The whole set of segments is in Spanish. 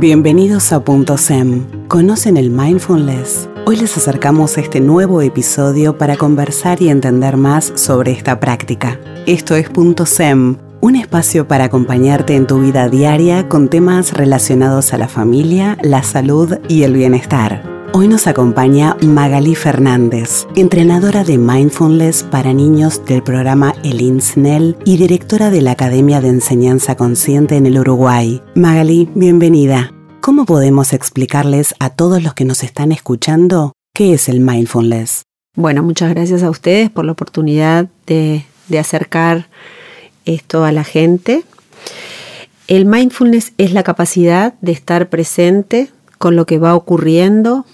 Bienvenidos a Punto. ¿Conocen el mindfulness? Hoy les acercamos este nuevo episodio para conversar y entender más sobre esta práctica. Esto es Punto un espacio para acompañarte en tu vida diaria con temas relacionados a la familia, la salud y el bienestar. Hoy nos acompaña Magali Fernández, entrenadora de mindfulness para niños del programa El INSNEL y directora de la Academia de Enseñanza Consciente en el Uruguay. Magali, bienvenida. ¿Cómo podemos explicarles a todos los que nos están escuchando qué es el mindfulness? Bueno, muchas gracias a ustedes por la oportunidad de, acercar esto a la gente. El mindfulness es la capacidad de estar presente con lo que va ocurriendo,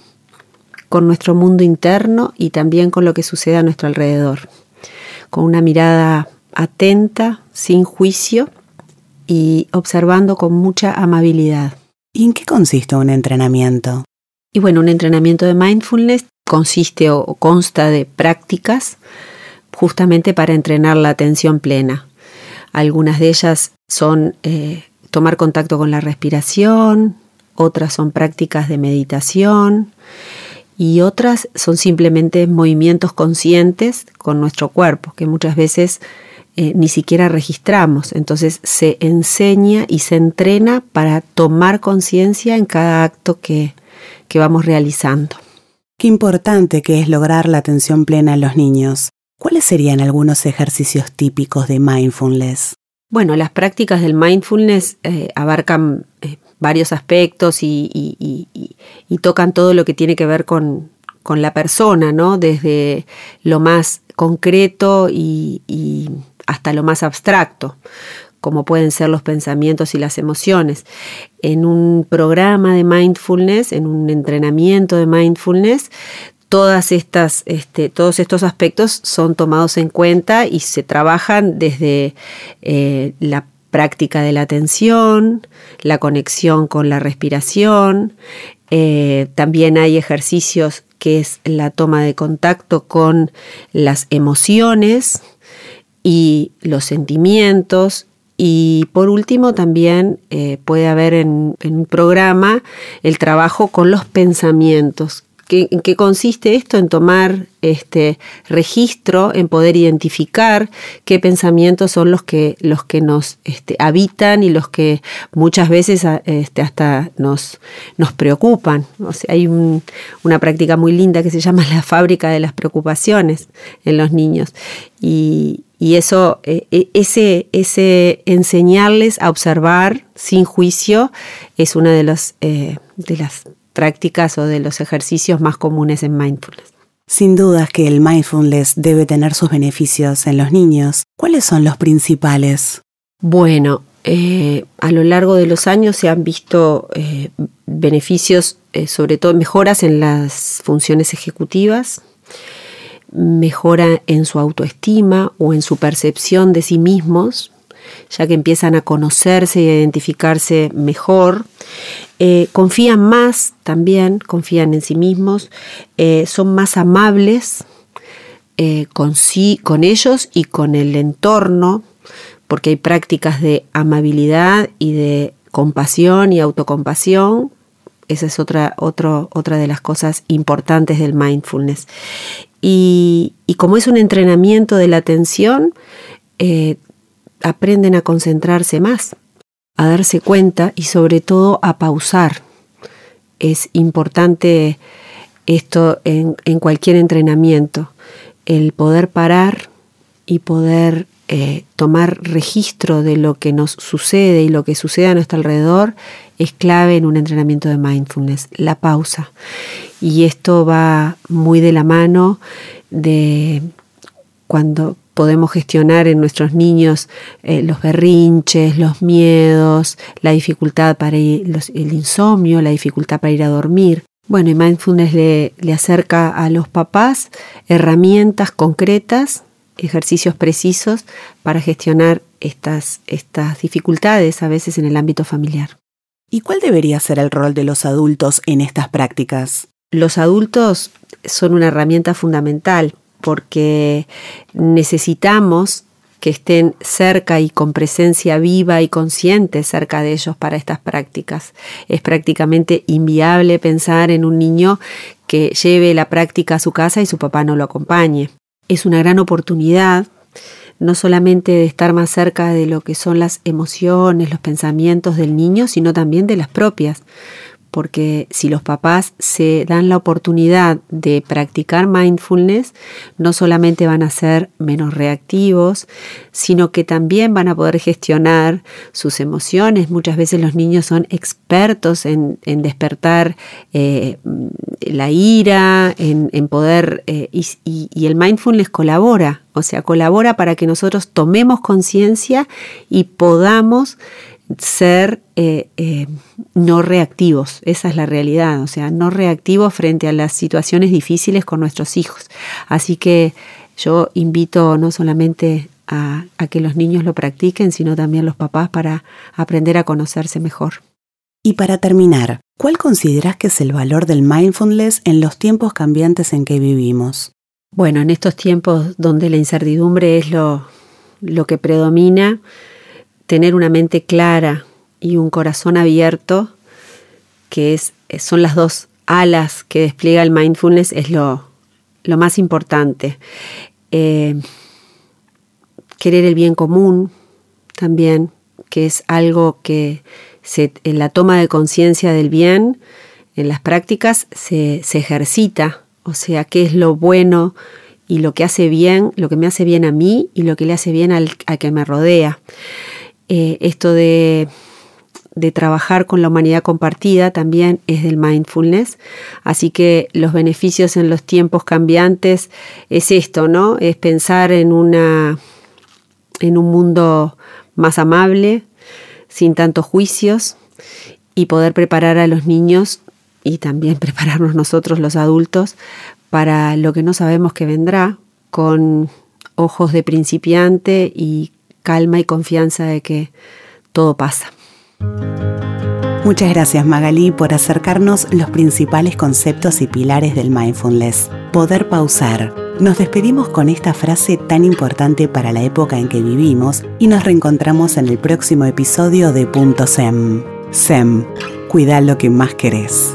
con nuestro mundo interno y también con lo que sucede a nuestro alrededor, con una mirada atenta, sin juicio y observando con mucha amabilidad. ¿Y en qué consiste un entrenamiento? Y bueno, un entrenamiento de mindfulness consiste o consta de prácticas justamente para entrenar la atención plena. Algunas de ellas son eh, tomar contacto con la respiración, otras son prácticas de meditación y otras son simplemente movimientos conscientes con nuestro cuerpo, que muchas veces eh, ni siquiera registramos. Entonces se enseña y se entrena para tomar conciencia en cada acto que, que vamos realizando. Qué importante que es lograr la atención plena en los niños. ¿Cuáles serían algunos ejercicios típicos de mindfulness? Bueno, las prácticas del mindfulness eh, abarcan eh, varios aspectos y, y, tocan todo lo que tiene que ver con, con la persona, ¿no? Desde lo más concreto y, hasta lo más abstracto, como pueden ser los pensamientos y las emociones. En un programa de mindfulness, en un entrenamiento de mindfulness, todas estas, este, todos estos aspectos son tomados en cuenta y se trabajan desde eh, la práctica de la atención, la conexión con la respiración. Eh, también hay ejercicios que es la toma de contacto con las emociones, y los sentimientos. Y por último, también eh, puede haber en, en, un programa el trabajo con los pensamientos, ¿En qué consiste esto? En tomar este registro, en poder identificar qué pensamientos son los que, los que nos este, habitan y los que muchas veces este, hasta nos, nos preocupan. Hay una práctica muy linda que se llama la fábrica de las preocupaciones en los niños. Y, eso, e, e, ese, ese enseñarles a observar sin juicio es una de, los, eh, de las prácticas o de los ejercicios más comunes en mindfulness. Sin dudas que el mindfulness debe tener sus beneficios en los niños. ¿Cuáles son los principales? Bueno, eh, a lo largo de los años se han visto eh, beneficios, eh, sobre todo mejoras en las funciones ejecutivas, mejora en su autoestima o en su percepción de sí mismos, ya que empiezan a conocerse y a identificarse mejor. Eh, confían más también, confían en sí mismos, eh, son más amables eh, con, sí, con ellos y con el entorno, porque hay prácticas de amabilidad y de compasión y autocompasión. Esa es otra, otra de las cosas importantes del mindfulness. Y, como es un entrenamiento de la atención, aprenden a concentrarse más, a darse cuenta y sobre todo a pausar. Es importante esto en, cualquier entrenamiento, el poder parar y poder eh, tomar registro de lo que nos sucede y lo que sucede a nuestro alrededor es clave en un entrenamiento de mindfulness, la pausa. Y esto va muy de la mano de cuando podemos gestionar en nuestros niños eh, los berrinches, los miedos, la dificultad para ir, el insomnio, la dificultad para ir a dormir. Bueno, y mindfulness le, le acerca a los papás herramientas concretas, ejercicios precisos para gestionar estas, estas dificultades a veces en el ámbito familiar. ¿Y cuál debería ser el rol de los adultos en estas prácticas? Los adultos son una herramienta fundamental porque necesitamos que estén cerca y con presencia viva y consciente cerca de ellos para estas prácticas. Es prácticamente inviable pensar en un niño que lleve la práctica a su casa y su papá no lo acompañe. Es una gran oportunidad no solamente de estar más cerca de lo que son las emociones, los pensamientos del niño, sino también de las propias porque si los papás se dan la oportunidad de practicar mindfulness, no solamente van a ser menos reactivos, sino que también van a poder gestionar sus emociones. Muchas veces los niños son expertos en, despertar eh, la ira, en, poder, eh, y el mindfulness colabora, o sea, colabora para que nosotros tomemos conciencia y podamos ser eh, eh, no reactivos, esa es la realidad, o sea, no reactivos frente a las situaciones difíciles con nuestros hijos. Así que yo invito no solamente a, a que los niños lo practiquen, sino también los papás para aprender a conocerse mejor. Y para terminar, ¿cuál consideras que es el valor del mindfulness en los tiempos cambiantes en que vivimos? Bueno, en estos tiempos donde la incertidumbre es lo, lo que predomina, tener una mente clara y un corazón abierto, que es, son las dos alas que despliega el mindfulness, es lo, lo más importante. Eh, querer el bien común también, que es algo que se, en la toma de conciencia del bien, en las prácticas, se, ejercita, o sea, qué es lo bueno y lo que hace bien, lo que me hace bien a mí y lo que le hace bien al, al que me rodea. Eh, esto de, trabajar con la humanidad compartida también es del mindfulness. Así que los beneficios en los tiempos cambiantes es esto, ¿no? Es pensar en una en un mundo más amable, sin tantos juicios, y poder preparar a los niños y también prepararnos nosotros los adultos para lo que no sabemos que vendrá, con ojos de principiante y calma y confianza de que todo pasa. Muchas gracias Magalí por acercarnos los principales conceptos y pilares del mindfulness. Poder pausar. Nos despedimos con esta frase tan importante para la época en que vivimos y nos reencontramos en el próximo episodio de Punto SEM. SEM, cuida lo que más querés.